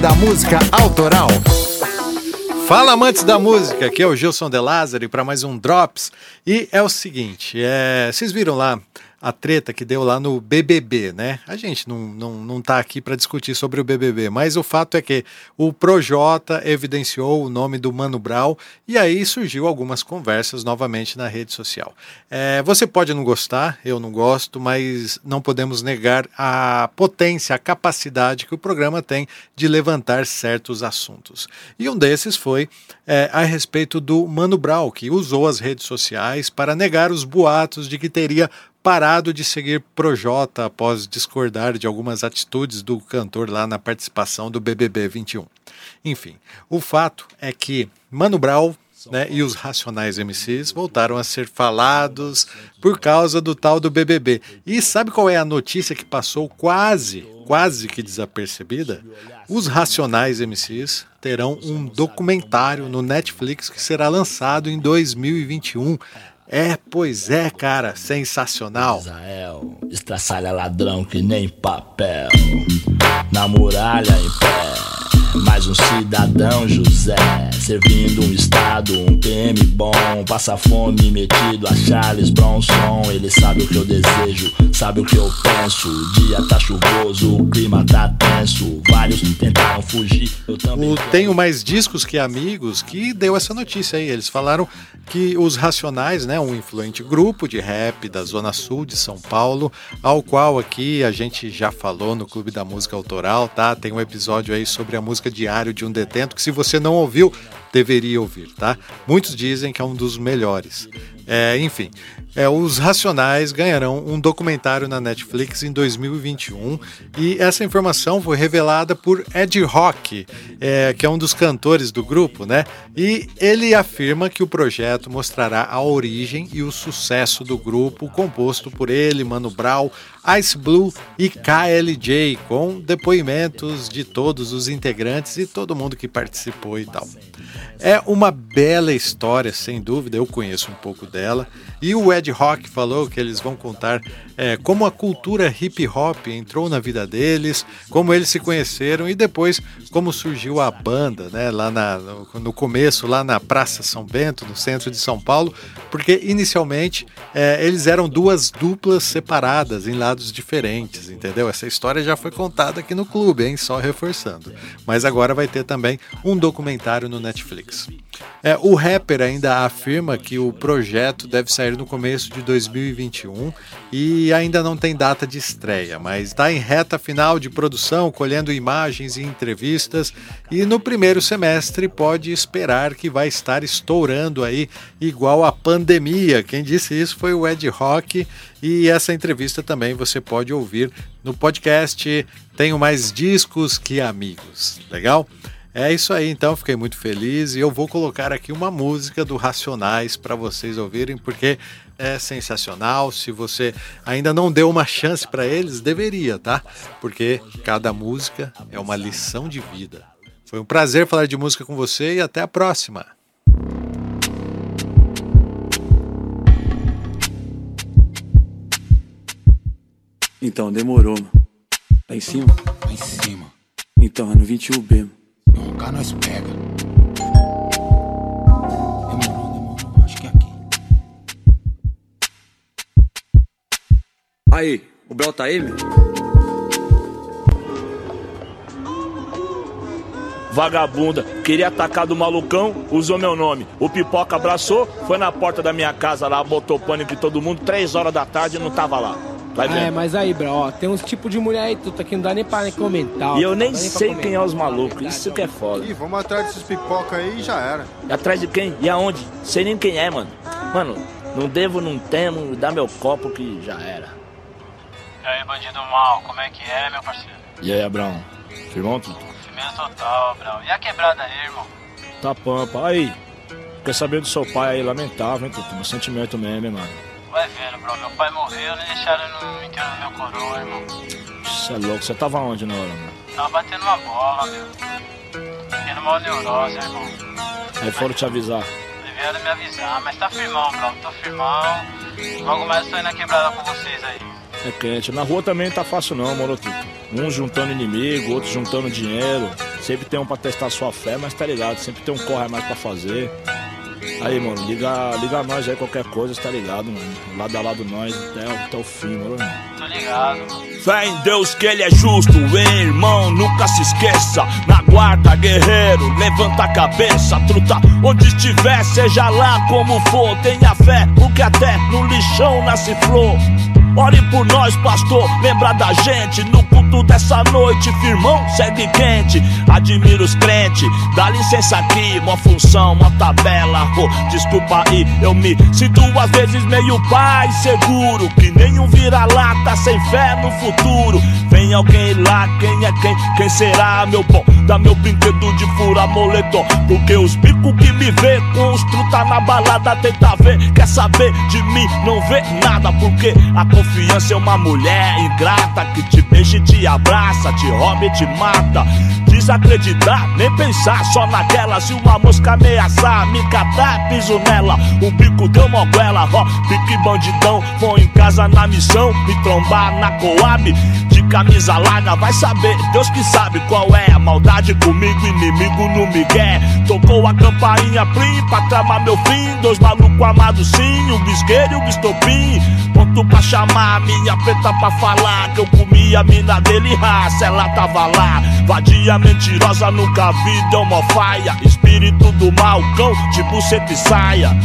Da Música Autoral. Fala amantes da música, aqui é o Gilson De Lázari para mais um Drops. E é o seguinte, é, vocês viram lá a treta que deu lá no BBB, né? A gente não, não, não tá aqui para discutir sobre o BBB, mas o fato é que o Projota evidenciou o nome do Mano Brown e aí surgiu algumas conversas novamente na rede social. É, você pode não gostar, eu não gosto, mas não podemos negar a potência, a capacidade que o programa tem de levantar certos assuntos. E um desses foi é, a respeito do Mano Brown, que usou as redes sociais para negar os boatos de que teria parado de seguir Projota após discordar de algumas atitudes do cantor lá na participação do BBB 21. Enfim, o fato é que Mano Brown né, e os Racionais MCs voltaram a ser falados por causa do tal do BBB. E sabe qual é a notícia que passou quase, quase que desapercebida? Os Racionais MCs terão um documentário no Netflix que será lançado em 2021 é, pois é, cara, sensacional. Israel, estraçalha ladrão que nem papel. Na muralha em pé mais um cidadão José, servindo um estado, um PM bom, passa fome metido a Charles Bronson. Ele sabe o que eu desejo, sabe o que eu penso. O dia tá chuvoso, o clima tá tenso. Vários tentaram fugir, eu também. O Tenho Mais Discos Que Amigos que deu essa notícia aí. Eles falaram que os Racionais, né, um influente grupo de rap da Zona Sul de São Paulo, ao qual aqui a gente já falou no Clube da Música Autoral, tá? Tem um episódio aí sobre a música música Diário de um Detento, que se você não ouviu, deveria ouvir, tá? Muitos dizem que é um dos melhores. É, enfim, é, os Racionais ganharão um documentário na Netflix em 2021 e essa informação foi revelada por Ed Rock, é, que é um dos cantores do grupo, né? E ele afirma que o projeto mostrará a origem e o sucesso do grupo, composto por ele, Mano Brown, Ice Blue e KLJ, com depoimentos de todos os integrantes e todo mundo que participou e tal. É uma bela história, sem dúvida, eu conheço um pouco dela. E o Ed Rock falou que eles vão contar é, como a cultura hip hop entrou na vida deles, como eles se conheceram e depois como surgiu a banda, né, lá na, no, no começo, lá na Praça São Bento, no centro de São Paulo, porque inicialmente é, eles eram duas duplas separadas em lados diferentes, entendeu? Essa história já foi contada aqui no clube, hein? Só reforçando. Mas agora vai ter também um documentário no Netflix. É, o rapper ainda afirma que o projeto deve sair no começo de 2021 e ainda não tem data de estreia, mas está em reta final de produção, colhendo imagens e entrevistas, e no primeiro semestre pode esperar que vai estar estourando aí, igual a pandemia. Quem disse isso foi o Ed Rock, e essa entrevista também você pode ouvir no podcast Tenho Mais Discos Que Amigos. Legal? É isso aí, então fiquei muito feliz e eu vou colocar aqui uma música do Racionais para vocês ouvirem, porque é sensacional. Se você ainda não deu uma chance para eles, deveria, tá? Porque cada música é uma lição de vida. Foi um prazer falar de música com você e até a próxima. Então, demorou. Lá em cima? Lá em cima. Então, é no 21B. Não, cá nós pega. Demorou, demorou. Acho que é aqui. Aí, o Bel tá aí, meu? Vagabunda, queria atacar do malucão, usou meu nome. O pipoca abraçou, foi na porta da minha casa lá, botou pânico em todo mundo, três horas da tarde e não tava lá. Vai É, vendo. mas aí, bro, ó, tem uns tipos de mulher aí, tudo aqui, não dá nem pra nem comentar. ó, E eu nem dá pra sei comentar. quem é os malucos, isso que é foda. Ih, vamos atrás desses pipoca aí e já era. E atrás de quem? E aonde? Sei nem quem é, mano. Mano, não devo, não temo, dá meu copo que já era. E aí, bandido mal, como é que é, meu parceiro? E aí, Abrão? Firmão? tudo? Firmeza total, Brau. E a quebrada aí, irmão? Tá pampa. Aí, quer saber do seu pai aí, lamentável, hein, Tutu? Meu sentimento mesmo, hein, mano. Vendo, Brau. Meu pai morreu, nem deixaram no enterro do meu coroa, irmão. Você é louco, você tava onde na hora, mano? Tava batendo uma bola, meu. Tendo uma neurose, irmão. Aí foram te avisar. Eles vieram me avisar, mas tá firmão, Brau. Tô firmão. Logo mais eu tô indo na quebrada com vocês aí. É quente. Na rua também não tá fácil não, moro tudo. Uns juntando inimigo, outros juntando dinheiro. Sempre tem um pra testar sua fé, mas tá ligado, sempre tem um corre a mais pra fazer. Aí, mano, liga, liga nós aí, qualquer coisa, tá ligado, mano? Lado a lado nós até, até o fim, mano. Tô ligado, mano. Fé em Deus que ele é justo, hein, irmão, nunca se esqueça. Na guarda, guerreiro, levanta a cabeça, truta. Onde estiver, seja lá como for, tenha fé, porque até no lixão nasce flor. Ore por nós, pastor, lembra da gente no culto dessa noite, firmão, segue quente. Admiro os crentes, dá licença aqui, uma função, uma tabela. Desculpa aí, eu me sinto às vezes meio pai seguro, que nenhum vira-lata sem fé no futuro. Vem alguém lá, quem é quem? Quem será, meu bom? Dá meu brinquedo de fura moletom, porque os bicos que me vê com os truta na balada tenta ver, quer saber de mim, não vê nada, porque a confiança é uma mulher ingrata que te beija e te abraça, te rouba e te mata. Desacreditar, nem pensar só naquela. Se uma mosca ameaçar, me catar, piso nela. O bico deu moguela, ó, pique bandidão. Vou em casa na missão, me trombar na coab. De camisa larga, vai saber, Deus que sabe qual é a maldade comigo, inimigo no migué. Tocou a campainha plim pra tramar meu fim. Dois malucos amados sim, o bisqueiro e o bistopim. Pra chamar minha preta pra falar que eu comi a mina dele, raça, ela tava lá. Vadia mentirosa, nunca vi, deu mó faia. Espírito do mal, cão, tipo seta e saia.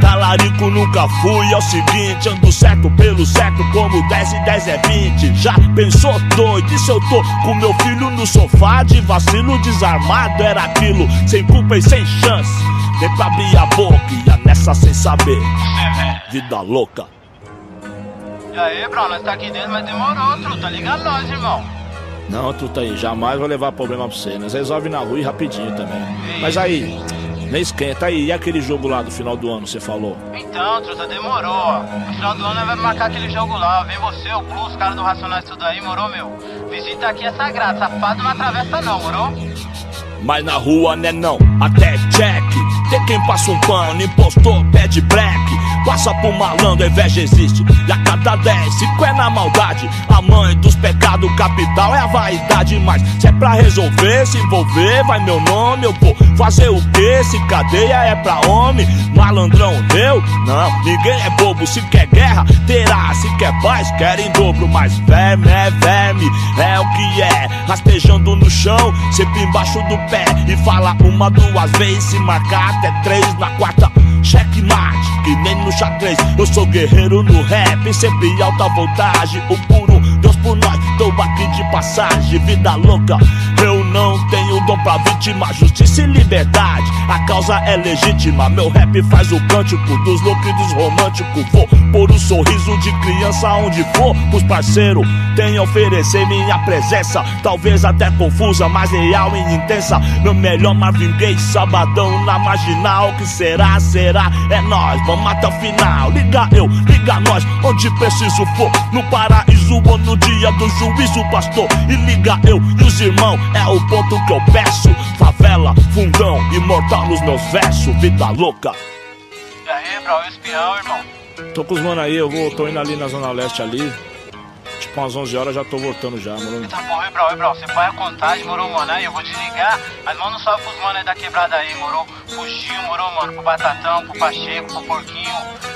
Talarico nunca fui, é o seguinte, ando certo pelo certo, como 10 e 10 é 20. Já pensou doido? E se eu tô com meu filho no sofá de vacilo desarmado? Era aquilo, sem culpa e sem chance. Nem pra abrir a boca, ia nessa sem saber. Vida louca. E aí, bro, nós tá aqui dentro, mas demorou, truta. Liga nós, irmão. Não, truta aí, jamais vou levar problema pra você. Nós resolve na rua e rapidinho também. Mas aí, nem esquenta aí. E aquele jogo lá do final do ano, você falou? Então, truta, demorou. No final do ano nós vamos marcar aquele jogo lá. Vem você, o Blue, os caras do Racionais tudo aí, morou, meu? Visita aqui é sagrado, safado não atravessa não, morou? Mas na rua né não, até check Tem quem passa um pano, impostor, pede black Passa por malandro, inveja existe. E a cada 10, cinco é na maldade. A mãe dos pecados capital é a vaidade. Mas se é pra resolver, se envolver, vai meu nome. Eu vou fazer o que? Se cadeia é pra homem. Malandrão, eu? Não, ninguém é bobo. Se quer guerra, terá. Se quer paz, quer em dobro. Mas verme é verme, é o que é. Rastejando no chão, sempre embaixo do pé. E fala uma, duas vezes, se marcar até três na quarta. Checkmate, nem no xadrez. Eu sou guerreiro no rap, sempre alta voltagem. O puro Deus por nós, tô aqui de passagem. Vida louca, eu dom pra vítima. Justiça e liberdade, a causa é legítima. Meu rap faz o cântico dos loucos e dos românticos. Vou pôr o sorriso de criança onde for. Pros parceiros, tenho a oferecer minha presença. Talvez até confusa, mas real e intensa. Meu melhor Marvin Gaye, sabadão na marginal. Que será, será? É nós, vamos até o final. Liga eu, liga nós, onde preciso for. No paraíso ou no dia do juízo, pastor. E liga eu e os irmãos, é o ponto que eu peço. Favela, fundão, imortal nos meus versos. Vida louca. E aí, bro, e o espião, irmão? Tô com os mano aí, eu vou, tô indo ali na Zona Leste ali. Tipo, umas 11 horas já tô voltando já, mano. Eita porra, e bro, e bro, você põe a contagem, morou, mano? Aí eu vou desligar, mas manda um salve pros mano aí da quebrada aí, morou? Pro Gil, morou, mano? Pro Batatão, pro Pacheco, pro Porquinho,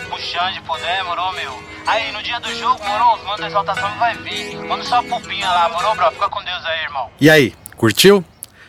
pro Xande, pro Dé, morou, meu? Aí, no dia do jogo, morou, os manos da exaltação vai vir. Manda um salve pro Pinha lá, morou, bro? Fica com Deus aí, irmão. E aí, curtiu?